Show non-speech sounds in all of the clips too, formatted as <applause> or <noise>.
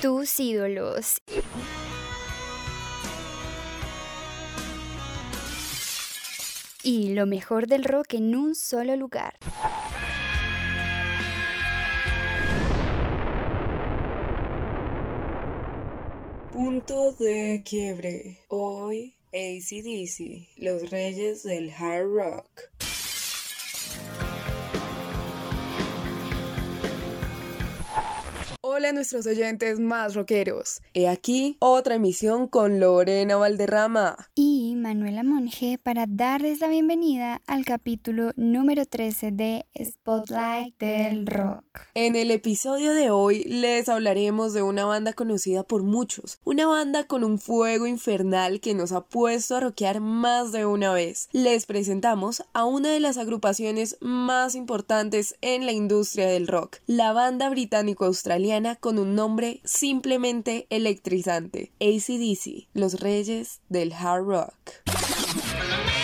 Tus ídolos. Y lo mejor del rock en un solo lugar. Punto de quiebre. Hoy ACDC, los reyes del hard rock. Hola a nuestros oyentes más rockeros. He aquí otra emisión con Lorena Valderrama y Manuela Monge para darles la bienvenida al capítulo número 13 de Spotlight del Rock. En el episodio de hoy les hablaremos de una banda conocida por muchos, una banda con un fuego infernal que nos ha puesto a rockear más de una vez. Les presentamos a una de las agrupaciones más importantes en la industria del rock, la banda británico-australiana con un nombre simplemente electrizante, ACDC, los reyes del hard rock.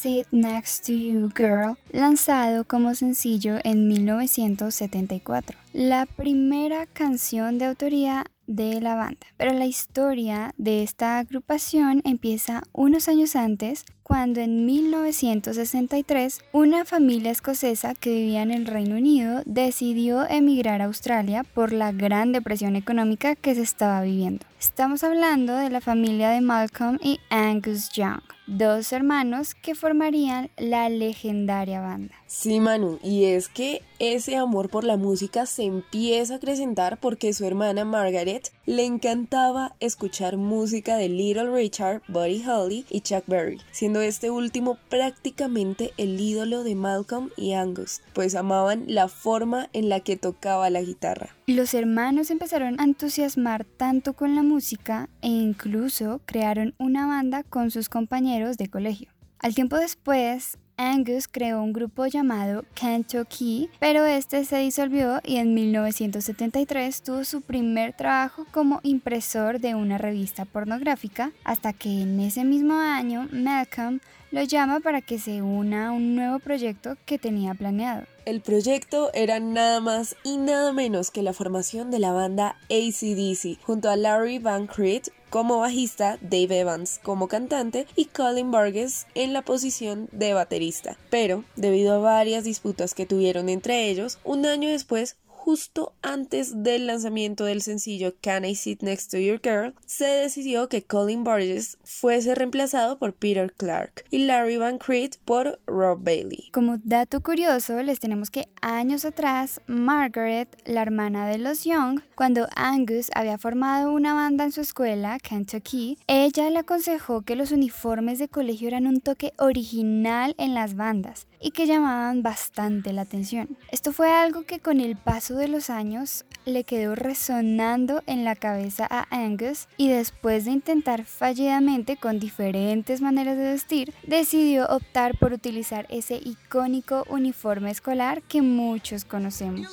Sit Next to You Girl, lanzado como sencillo en 1974, la primera canción de autoría de la banda. Pero la historia de esta agrupación empieza unos años antes, cuando en 1963 una familia escocesa que vivía en el Reino Unido decidió emigrar a Australia por la gran depresión económica que se estaba viviendo. Estamos hablando de la familia de Malcolm y Angus Young, dos hermanos que formarían la legendaria banda. Sí, Manu, y es que ese amor por la música se empieza a acrecentar porque su hermana Margaret le encantaba escuchar música de Little Richard, Buddy Holly y Chuck Berry, siendo este último prácticamente el ídolo de Malcolm y Angus, pues amaban la forma en la que tocaba la guitarra. Los hermanos empezaron a entusiasmar tanto con la música e incluso crearon una banda con sus compañeros de colegio. Al tiempo después, Angus creó un grupo llamado Kentucky, pero este se disolvió y en 1973 tuvo su primer trabajo como impresor de una revista pornográfica, hasta que en ese mismo año Malcolm lo llama para que se una a un nuevo proyecto que tenía planeado. El proyecto era nada más y nada menos que la formación de la banda ACDC, junto a Larry Van Creed como bajista, Dave Evans como cantante y Colin Burgess en la posición de baterista. Pero, debido a varias disputas que tuvieron entre ellos, un año después justo antes del lanzamiento del sencillo Can I Sit Next to Your Girl, se decidió que Colin Burgess fuese reemplazado por Peter Clark y Larry Van Creed por Rob Bailey. Como dato curioso, les tenemos que años atrás, Margaret, la hermana de los Young, cuando Angus había formado una banda en su escuela, Kentucky, ella le aconsejó que los uniformes de colegio eran un toque original en las bandas y que llamaban bastante la atención. Esto fue algo que con el paso de los años le quedó resonando en la cabeza a Angus y después de intentar fallidamente con diferentes maneras de vestir, decidió optar por utilizar ese icónico uniforme escolar que muchos conocemos.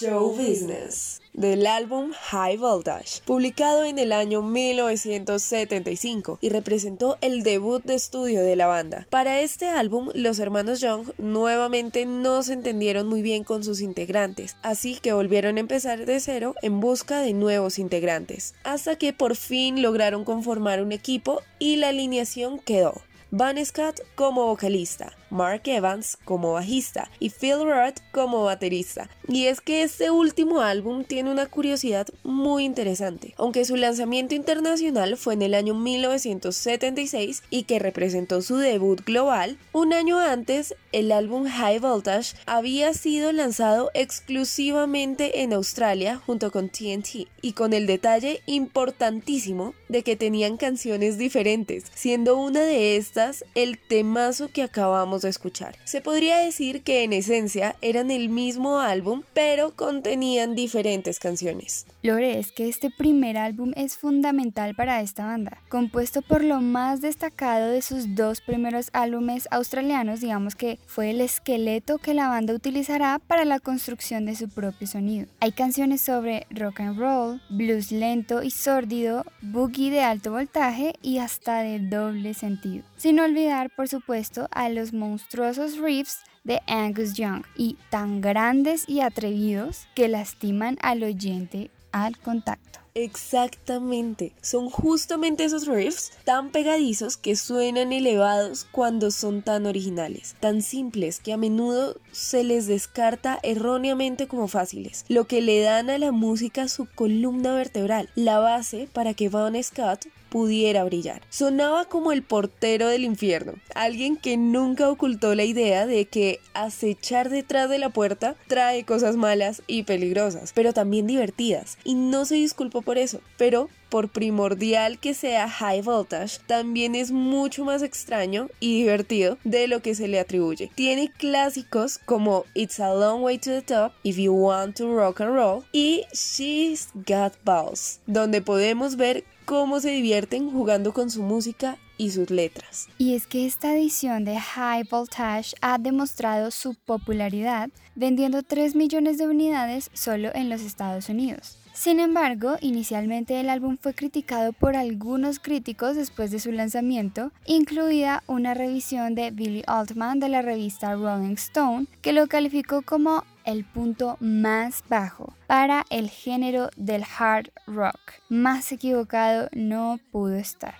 Show Business del álbum High Voltage, publicado en el año 1975 y representó el debut de estudio de la banda. Para este álbum, los hermanos Young nuevamente no se entendieron muy bien con sus integrantes, así que volvieron a empezar de cero en busca de nuevos integrantes, hasta que por fin lograron conformar un equipo y la alineación quedó. Van Scott como vocalista, Mark Evans como bajista y Phil Roth como baterista. Y es que este último álbum tiene una curiosidad muy interesante. Aunque su lanzamiento internacional fue en el año 1976 y que representó su debut global, un año antes el álbum High Voltage había sido lanzado exclusivamente en Australia junto con TNT y con el detalle importantísimo de que tenían canciones diferentes, siendo una de estas el temazo que acabamos de escuchar. Se podría decir que en esencia eran el mismo álbum, pero contenían diferentes canciones. Lore, es que este primer álbum es fundamental para esta banda, compuesto por lo más destacado de sus dos primeros álbumes australianos, digamos que fue el esqueleto que la banda utilizará para la construcción de su propio sonido. Hay canciones sobre rock and roll, blues lento y sórdido, boogie de alto voltaje y hasta de doble sentido. Sin olvidar, por supuesto, a los monstruosos riffs de Angus Young y tan grandes y atrevidos que lastiman al oyente al contacto. Exactamente, son justamente esos riffs tan pegadizos que suenan elevados cuando son tan originales, tan simples que a menudo se les descarta erróneamente como fáciles, lo que le dan a la música su columna vertebral, la base para que Von Scott pudiera brillar. Sonaba como el portero del infierno, alguien que nunca ocultó la idea de que acechar detrás de la puerta trae cosas malas y peligrosas, pero también divertidas, y no se disculpó por eso, pero por primordial que sea high voltage, también es mucho más extraño y divertido de lo que se le atribuye. Tiene clásicos como It's a Long Way to the Top, If You Want to Rock and Roll y She's Got Balls, donde podemos ver cómo se divierten jugando con su música y sus letras. Y es que esta edición de High Voltage ha demostrado su popularidad vendiendo 3 millones de unidades solo en los Estados Unidos. Sin embargo, inicialmente el álbum fue criticado por algunos críticos después de su lanzamiento, incluida una revisión de Billy Altman de la revista Rolling Stone, que lo calificó como el punto más bajo para el género del hard rock. Más equivocado no pudo estar.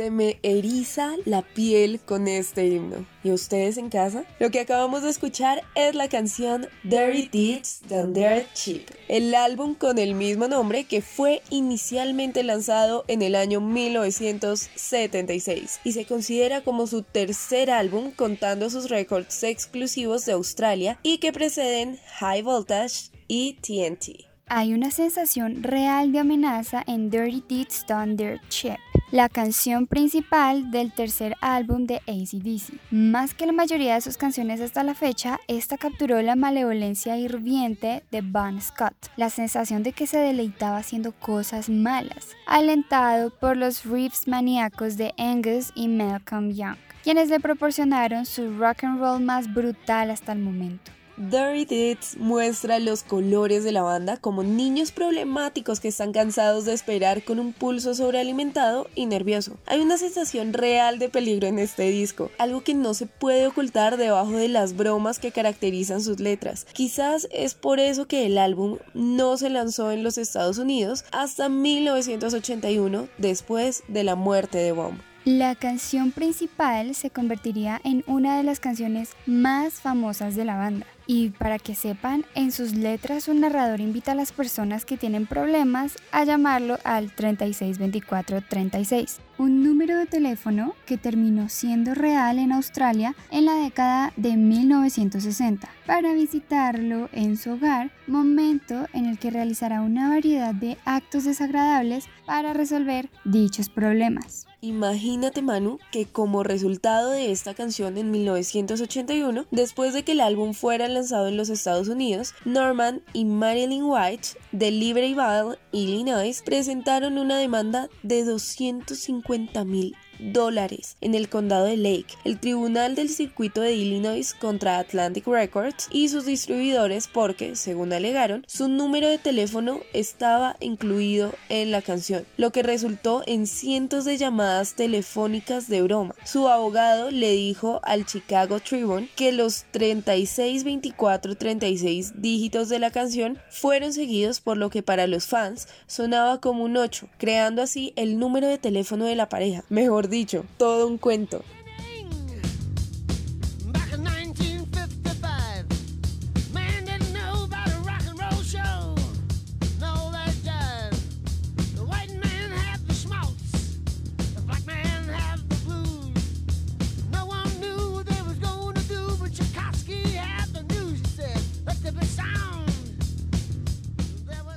Se me eriza la piel con este himno. ¿Y ustedes en casa? Lo que acabamos de escuchar es la canción Dirty Deeds Done Dirt Cheap, el álbum con el mismo nombre que fue inicialmente lanzado en el año 1976 y se considera como su tercer álbum contando sus récords exclusivos de Australia y que preceden High Voltage y TNT. Hay una sensación real de amenaza en Dirty Deeds Done Dirt Cheap la canción principal del tercer álbum de ACDC. Más que la mayoría de sus canciones hasta la fecha, esta capturó la malevolencia hirviente de Bon Scott, la sensación de que se deleitaba haciendo cosas malas, alentado por los riffs maníacos de Angus y Malcolm Young, quienes le proporcionaron su rock and roll más brutal hasta el momento. Dirty Deeds muestra los colores de la banda como niños problemáticos que están cansados de esperar con un pulso sobrealimentado y nervioso. Hay una sensación real de peligro en este disco, algo que no se puede ocultar debajo de las bromas que caracterizan sus letras. Quizás es por eso que el álbum no se lanzó en los Estados Unidos hasta 1981, después de la muerte de Bomb. La canción principal se convertiría en una de las canciones más famosas de la banda. Y para que sepan, en sus letras un narrador invita a las personas que tienen problemas a llamarlo al 362436, un número de teléfono que terminó siendo real en Australia en la década de 1960, para visitarlo en su hogar, momento en el que realizará una variedad de actos desagradables para resolver dichos problemas. Imagínate Manu que como resultado de esta canción en 1981, después de que el álbum fuera lanzado en los Estados Unidos, Norman y Marilyn White de Libertyville, Illinois, presentaron una demanda de 250 mil dólares en el condado de Lake, el tribunal del circuito de Illinois contra Atlantic Records y sus distribuidores porque, según alegaron, su número de teléfono estaba incluido en la canción, lo que resultó en cientos de llamadas telefónicas de broma. Su abogado le dijo al Chicago Tribune que los 36, 24, 36 dígitos de la canción fueron seguidos por lo que para los fans sonaba como un 8, creando así el número de teléfono de la pareja. Mejor dicho, todo un cuento.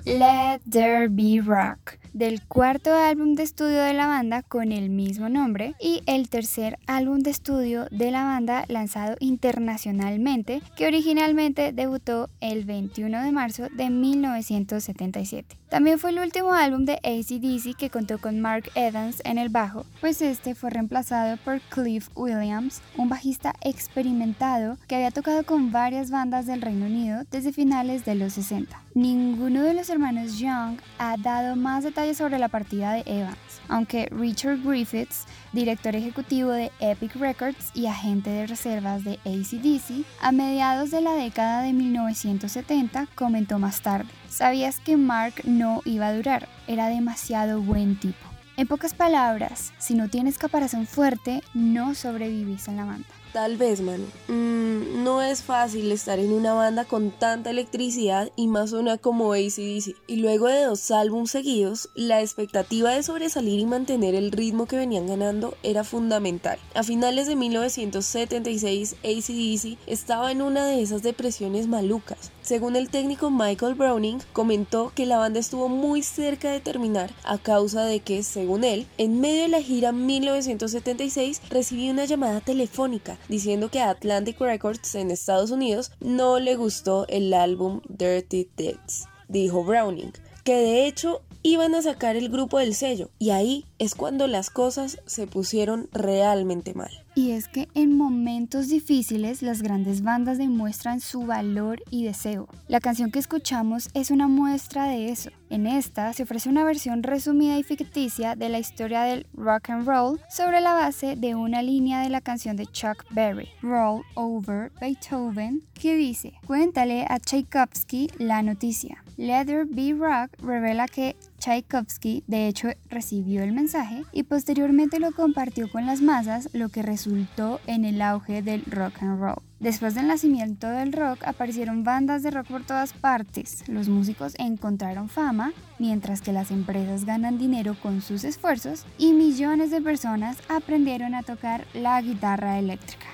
Let There Be Rock del cuarto álbum de estudio de la banda con el mismo nombre y el tercer álbum de estudio de la banda lanzado internacionalmente que originalmente debutó el 21 de marzo de 1977. También fue el último álbum de ACDC que contó con Mark Evans en el bajo, pues este fue reemplazado por Cliff Williams, un bajista experimentado que había tocado con varias bandas del Reino Unido desde finales de los 60. Ninguno de los hermanos Young ha dado más detalles sobre la partida de Evans, aunque Richard Griffiths, director ejecutivo de Epic Records y agente de reservas de ACDC, a mediados de la década de 1970 comentó más tarde, sabías que Mark no iba a durar, era demasiado buen tipo. En pocas palabras, si no tienes caparazón fuerte, no sobrevives en la banda. Tal vez, mano. Mm, no es fácil estar en una banda con tanta electricidad y más una como ACDC. Y luego de dos álbumes seguidos, la expectativa de sobresalir y mantener el ritmo que venían ganando era fundamental. A finales de 1976, ACDC estaba en una de esas depresiones malucas. Según el técnico Michael Browning, comentó que la banda estuvo muy cerca de terminar a causa de que, según él, en medio de la gira 1976 recibió una llamada telefónica diciendo que Atlantic Records en Estados Unidos no le gustó el álbum Dirty Deeds, dijo Browning, que de hecho iban a sacar el grupo del sello y ahí es cuando las cosas se pusieron realmente mal. Y es que en momentos difíciles las grandes bandas demuestran su valor y deseo. La canción que escuchamos es una muestra de eso. En esta se ofrece una versión resumida y ficticia de la historia del rock and roll sobre la base de una línea de la canción de Chuck Berry, Roll Over Beethoven, que dice, cuéntale a Tchaikovsky la noticia. Leather Be Rock revela que Tchaikovsky de hecho recibió el mensaje y posteriormente lo compartió con las masas, lo que resultó en el auge del rock and roll. Después del nacimiento del rock aparecieron bandas de rock por todas partes, los músicos encontraron fama, mientras que las empresas ganan dinero con sus esfuerzos y millones de personas aprendieron a tocar la guitarra eléctrica.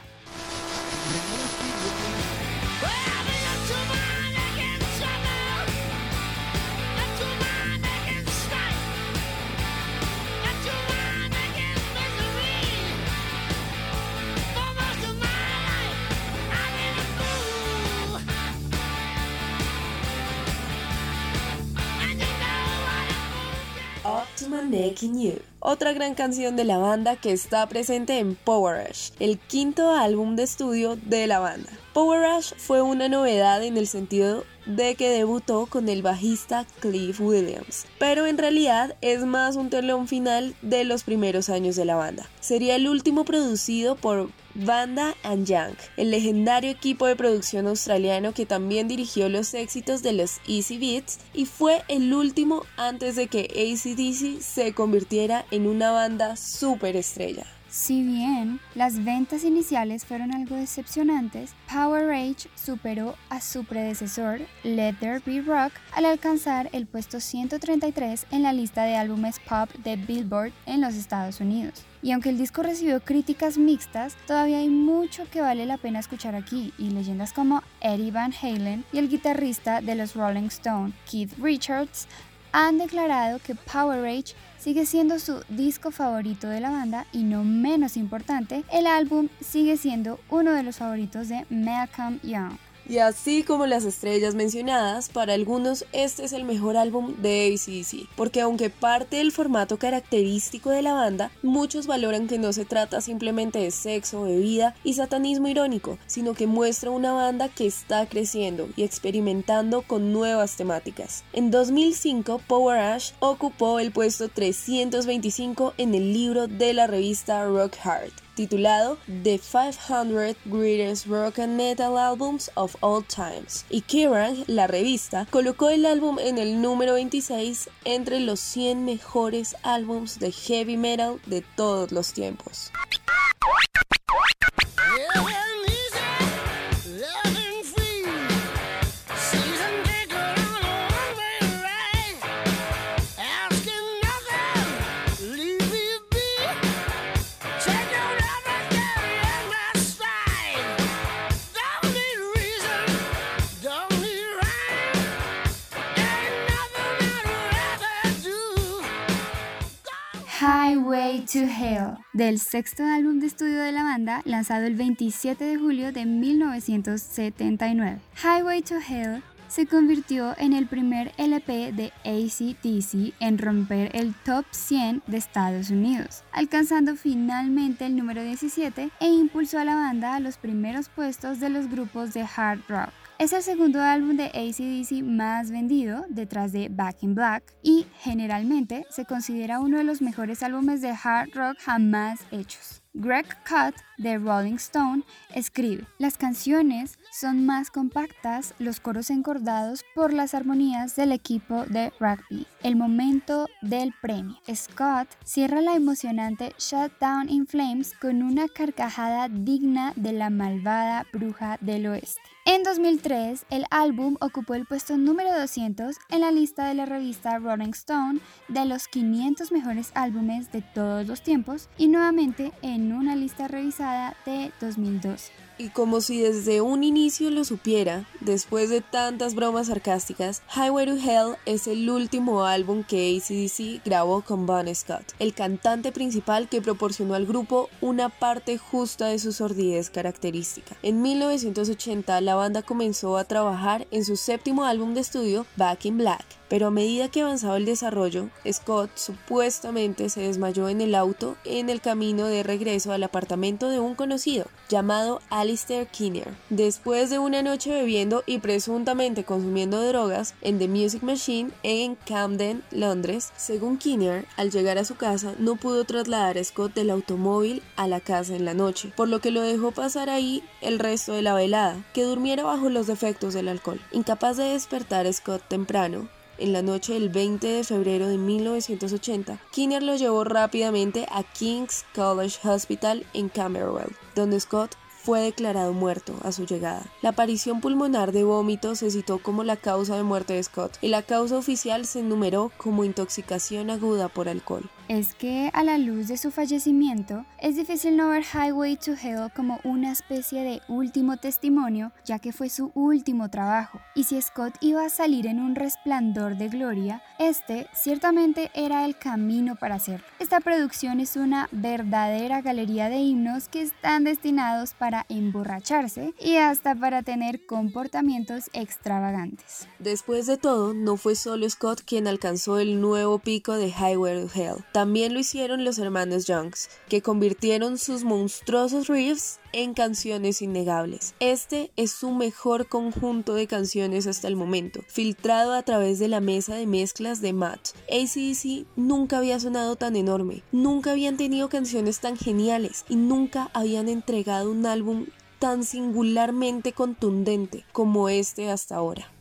Otra gran canción de la banda que está presente en Power Rush, el quinto álbum de estudio de la banda. Power Rush fue una novedad en el sentido de que debutó con el bajista Cliff Williams, pero en realidad es más un telón final de los primeros años de la banda. Sería el último producido por Vanda and Young, el legendario equipo de producción australiano que también dirigió los éxitos de los Easy Beats y fue el último antes de que ACDC se convirtiera en una banda super estrella. Si bien las ventas iniciales fueron algo decepcionantes, Power Rage superó a su predecesor, Let There Be Rock, al alcanzar el puesto 133 en la lista de álbumes pop de Billboard en los Estados Unidos. Y aunque el disco recibió críticas mixtas, todavía hay mucho que vale la pena escuchar aquí, y leyendas como Eddie Van Halen y el guitarrista de los Rolling Stones, Keith Richards, han declarado que Power Rage sigue siendo su disco favorito de la banda y no menos importante, el álbum sigue siendo uno de los favoritos de Malcolm Young. Y así como las estrellas mencionadas, para algunos este es el mejor álbum de ACDC, porque aunque parte del formato característico de la banda, muchos valoran que no se trata simplemente de sexo, bebida y satanismo irónico, sino que muestra una banda que está creciendo y experimentando con nuevas temáticas. En 2005, Power Ash ocupó el puesto 325 en el libro de la revista Rock Hard titulado The 500 Greatest Rock and Metal Albums of All Times, y Kerrang, la revista, colocó el álbum en el número 26 entre los 100 mejores álbums de heavy metal de todos los tiempos. To Hell, del sexto álbum de estudio de la banda, lanzado el 27 de julio de 1979. Highway to Hell se convirtió en el primer LP de ACDC en romper el top 100 de Estados Unidos, alcanzando finalmente el número 17 e impulsó a la banda a los primeros puestos de los grupos de hard rock. Es el segundo álbum de ACDC más vendido, detrás de Back in Black, y generalmente se considera uno de los mejores álbumes de hard rock jamás hechos. Greg Cut de Rolling Stone escribe, las canciones son más compactas, los coros encordados por las armonías del equipo de rugby. El momento del premio. Scott cierra la emocionante Shutdown in Flames con una carcajada digna de la malvada bruja del oeste. En 2003, el álbum ocupó el puesto número 200 en la lista de la revista Rolling Stone de los 500 mejores álbumes de todos los tiempos y nuevamente en una lista revisada de 2002. Y como si desde un inicio lo supiera, después de tantas bromas sarcásticas, Highway to Hell es el último álbum que ACDC grabó con Bon Scott, el cantante principal que proporcionó al grupo una parte justa de su sordidez característica. En 1980 la banda comenzó a trabajar en su séptimo álbum de estudio, Back in Black, pero a medida que avanzaba el desarrollo, Scott supuestamente se desmayó en el auto en el camino de regreso al apartamento de un conocido llamado Alistair Kinnear. Después de una noche bebiendo y presuntamente consumiendo drogas en The Music Machine en Camden, Londres, según Kinnear, al llegar a su casa no pudo trasladar a Scott del automóvil a la casa en la noche, por lo que lo dejó pasar ahí el resto de la velada, que durmiera bajo los efectos del alcohol. Incapaz de despertar a Scott temprano, en la noche del 20 de febrero de 1980, Kinner lo llevó rápidamente a King's College Hospital en Camberwell, donde Scott fue declarado muerto a su llegada. La aparición pulmonar de vómito se citó como la causa de muerte de Scott y la causa oficial se enumeró como intoxicación aguda por alcohol es que a la luz de su fallecimiento es difícil no ver Highway to Hell como una especie de último testimonio, ya que fue su último trabajo. Y si Scott iba a salir en un resplandor de gloria, este ciertamente era el camino para hacerlo. Esta producción es una verdadera galería de himnos que están destinados para emborracharse y hasta para tener comportamientos extravagantes. Después de todo, no fue solo Scott quien alcanzó el nuevo pico de Highway to Hell. También lo hicieron los hermanos Youngs, que convirtieron sus monstruosos riffs en canciones innegables. Este es su mejor conjunto de canciones hasta el momento, filtrado a través de la mesa de mezclas de Matt. ACDC nunca había sonado tan enorme, nunca habían tenido canciones tan geniales y nunca habían entregado un álbum tan singularmente contundente como este hasta ahora.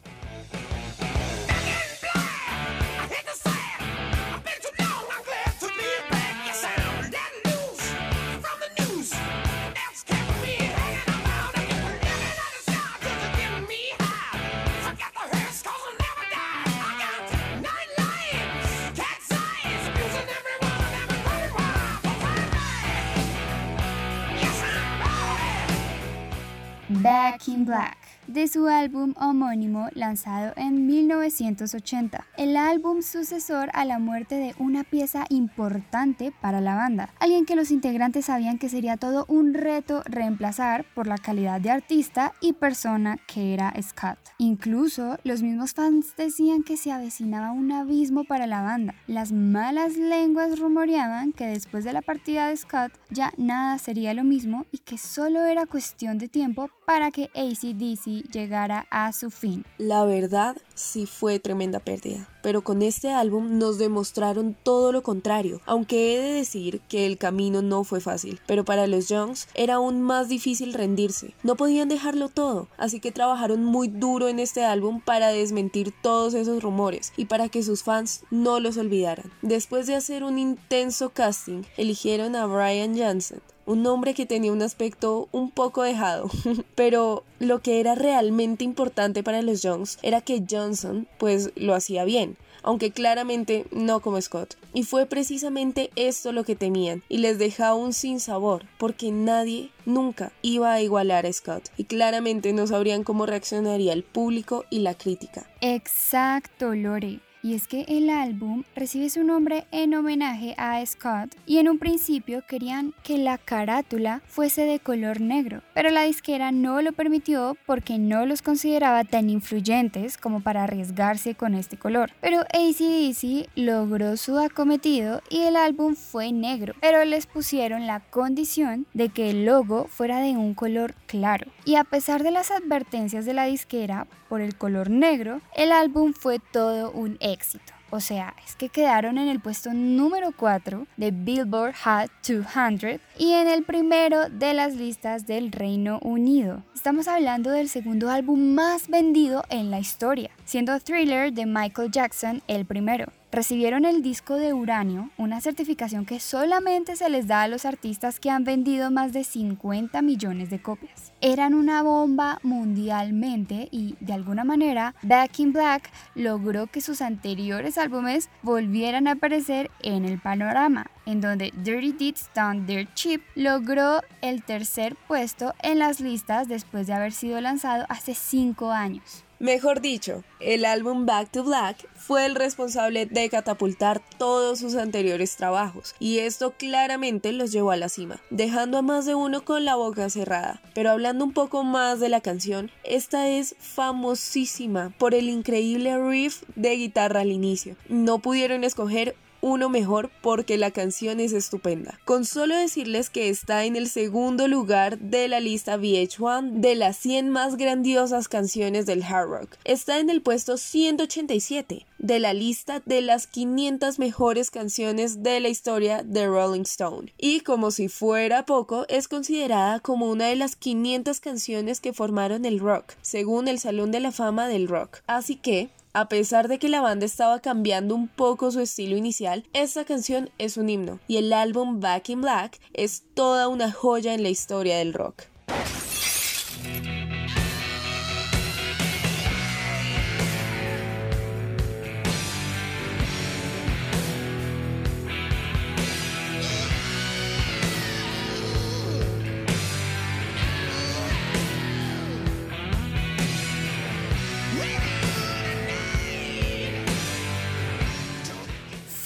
Black de su álbum homónimo lanzado en 1980, el álbum sucesor a la muerte de una pieza importante para la banda, alguien que los integrantes sabían que sería todo un reto reemplazar por la calidad de artista y persona que era Scott. Incluso los mismos fans decían que se avecinaba un abismo para la banda. Las malas lenguas rumoreaban que después de la partida de Scott ya nada sería lo mismo y que solo era cuestión de tiempo para que ACDC llegara a su fin. La verdad sí fue tremenda pérdida, pero con este álbum nos demostraron todo lo contrario, aunque he de decir que el camino no fue fácil, pero para los Youngs era aún más difícil rendirse. No podían dejarlo todo, así que trabajaron muy duro en este álbum para desmentir todos esos rumores y para que sus fans no los olvidaran. Después de hacer un intenso casting, eligieron a Brian Jansen, un hombre que tenía un aspecto un poco dejado, <laughs> pero lo que era realmente importante para los Youngs era que Johnson pues lo hacía bien, aunque claramente no como Scott. Y fue precisamente esto lo que temían y les dejaba un sabor, porque nadie nunca iba a igualar a Scott y claramente no sabrían cómo reaccionaría el público y la crítica. Exacto, Lore. Y es que el álbum recibe su nombre en homenaje a Scott y en un principio querían que la carátula fuese de color negro, pero la disquera no lo permitió porque no los consideraba tan influyentes como para arriesgarse con este color. Pero ACDC logró su acometido y el álbum fue negro, pero les pusieron la condición de que el logo fuera de un color claro. Y a pesar de las advertencias de la disquera por el color negro, el álbum fue todo un éxito. O sea, es que quedaron en el puesto número 4 de Billboard Hot 200 y en el primero de las listas del Reino Unido. Estamos hablando del segundo álbum más vendido en la historia, siendo Thriller de Michael Jackson el primero recibieron el disco de uranio, una certificación que solamente se les da a los artistas que han vendido más de 50 millones de copias. Eran una bomba mundialmente y de alguna manera Back in Black logró que sus anteriores álbumes volvieran a aparecer en el panorama, en donde Dirty Deeds Done Dirt Cheap logró el tercer puesto en las listas después de haber sido lanzado hace 5 años. Mejor dicho, el álbum Back to Black fue el responsable de catapultar todos sus anteriores trabajos, y esto claramente los llevó a la cima, dejando a más de uno con la boca cerrada. Pero hablando un poco más de la canción, esta es famosísima por el increíble riff de guitarra al inicio. No pudieron escoger uno mejor porque la canción es estupenda. Con solo decirles que está en el segundo lugar de la lista VH1 de las 100 más grandiosas canciones del hard rock. Está en el puesto 187 de la lista de las 500 mejores canciones de la historia de Rolling Stone. Y como si fuera poco, es considerada como una de las 500 canciones que formaron el rock, según el Salón de la Fama del Rock. Así que, a pesar de que la banda estaba cambiando un poco su estilo inicial, esta canción es un himno y el álbum Back in Black es toda una joya en la historia del rock.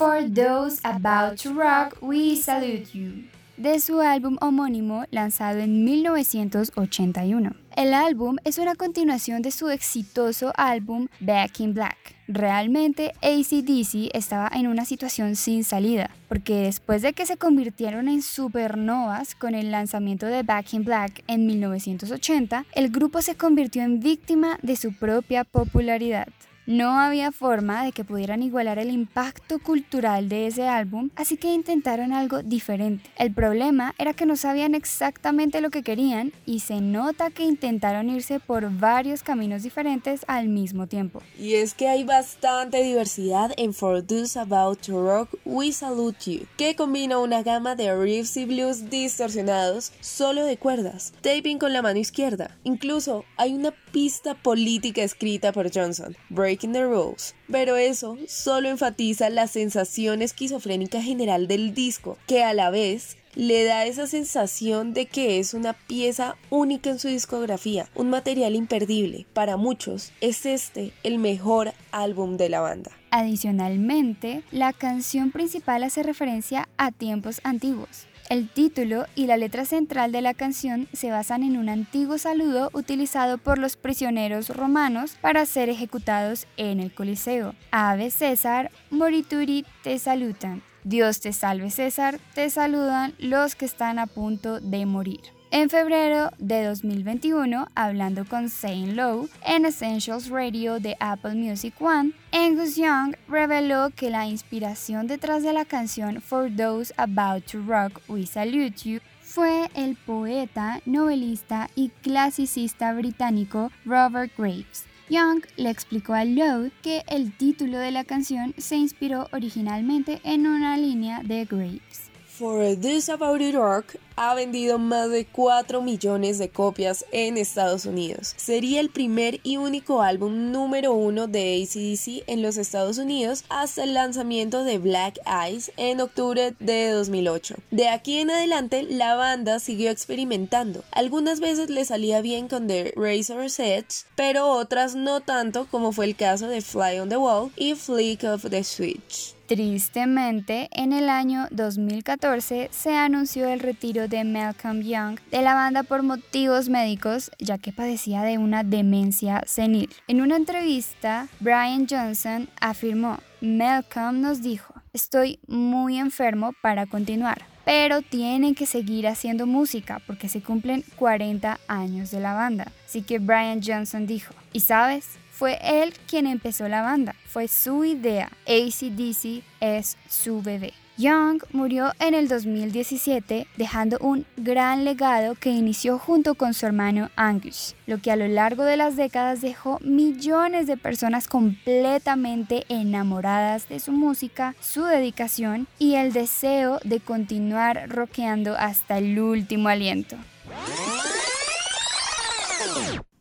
For those about to rock, we salute you. De su álbum homónimo lanzado en 1981. El álbum es una continuación de su exitoso álbum Back in Black. Realmente ACDC estaba en una situación sin salida, porque después de que se convirtieron en supernovas con el lanzamiento de Back in Black en 1980, el grupo se convirtió en víctima de su propia popularidad. No había forma de que pudieran igualar el impacto cultural de ese álbum, así que intentaron algo diferente. El problema era que no sabían exactamente lo que querían y se nota que intentaron irse por varios caminos diferentes al mismo tiempo. Y es que hay bastante diversidad en For Those About to Rock We Salute You, que combina una gama de riffs y blues distorsionados solo de cuerdas, taping con la mano izquierda. Incluso hay una pista política escrita por Johnson, Breaking the Rules, pero eso solo enfatiza la sensación esquizofrénica general del disco, que a la vez le da esa sensación de que es una pieza única en su discografía, un material imperdible. Para muchos es este el mejor álbum de la banda. Adicionalmente, la canción principal hace referencia a tiempos antiguos. El título y la letra central de la canción se basan en un antiguo saludo utilizado por los prisioneros romanos para ser ejecutados en el Coliseo. Ave César, morituri te salutan. Dios te salve César, te saludan los que están a punto de morir. En febrero de 2021, hablando con Zane Lowe en Essentials Radio de Apple Music One, Angus Young reveló que la inspiración detrás de la canción For Those About to Rock We Salute You fue el poeta, novelista y clasicista británico Robert Graves. Young le explicó a Lowe que el título de la canción se inspiró originalmente en una línea de Graves. For This About It Rock ha vendido más de 4 millones de copias en Estados Unidos. Sería el primer y único álbum número uno de ACDC en los Estados Unidos hasta el lanzamiento de Black Eyes en octubre de 2008. De aquí en adelante, la banda siguió experimentando. Algunas veces le salía bien con The Razor's Edge, pero otras no tanto, como fue el caso de Fly on the Wall y Flick of the Switch. Tristemente, en el año 2014 se anunció el retiro de Malcolm Young de la banda por motivos médicos, ya que padecía de una demencia senil. En una entrevista, Brian Johnson afirmó, Malcolm nos dijo, estoy muy enfermo para continuar, pero tienen que seguir haciendo música porque se cumplen 40 años de la banda. Así que Brian Johnson dijo, ¿y sabes? Fue él quien empezó la banda, fue su idea. ACDC es su bebé. Young murió en el 2017 dejando un gran legado que inició junto con su hermano Angus, lo que a lo largo de las décadas dejó millones de personas completamente enamoradas de su música, su dedicación y el deseo de continuar rockeando hasta el último aliento.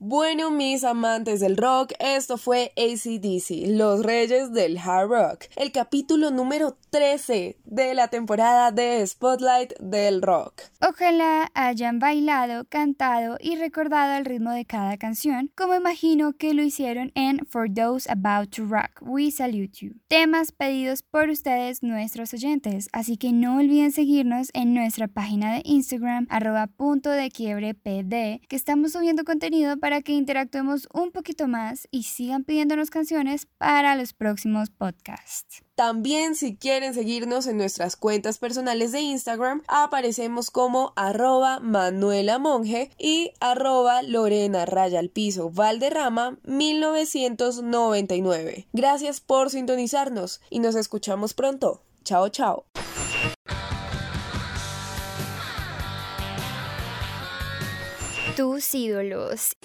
Bueno, mis amantes del rock, esto fue ACDC, Los Reyes del Hard Rock, el capítulo número 13 de la temporada de Spotlight del Rock. Ojalá hayan bailado, cantado y recordado el ritmo de cada canción, como imagino que lo hicieron en For Those About to Rock, We Salute You. Temas pedidos por ustedes, nuestros oyentes, así que no olviden seguirnos en nuestra página de Instagram, arroba punto de quiebre pd, que estamos subiendo contenido para para que interactuemos un poquito más y sigan pidiéndonos canciones para los próximos podcasts. También si quieren seguirnos en nuestras cuentas personales de Instagram, aparecemos como arroba Manuela Monge y arroba Lorena Raya al Piso Valderrama 1999. Gracias por sintonizarnos y nos escuchamos pronto. Chao, chao. Tus ídolos.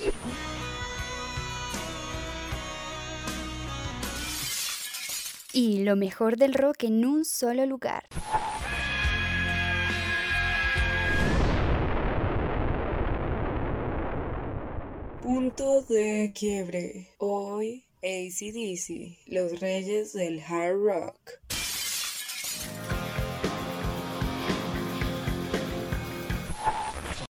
Y lo mejor del rock en un solo lugar. Punto de quiebre. Hoy ACDC, los reyes del hard rock.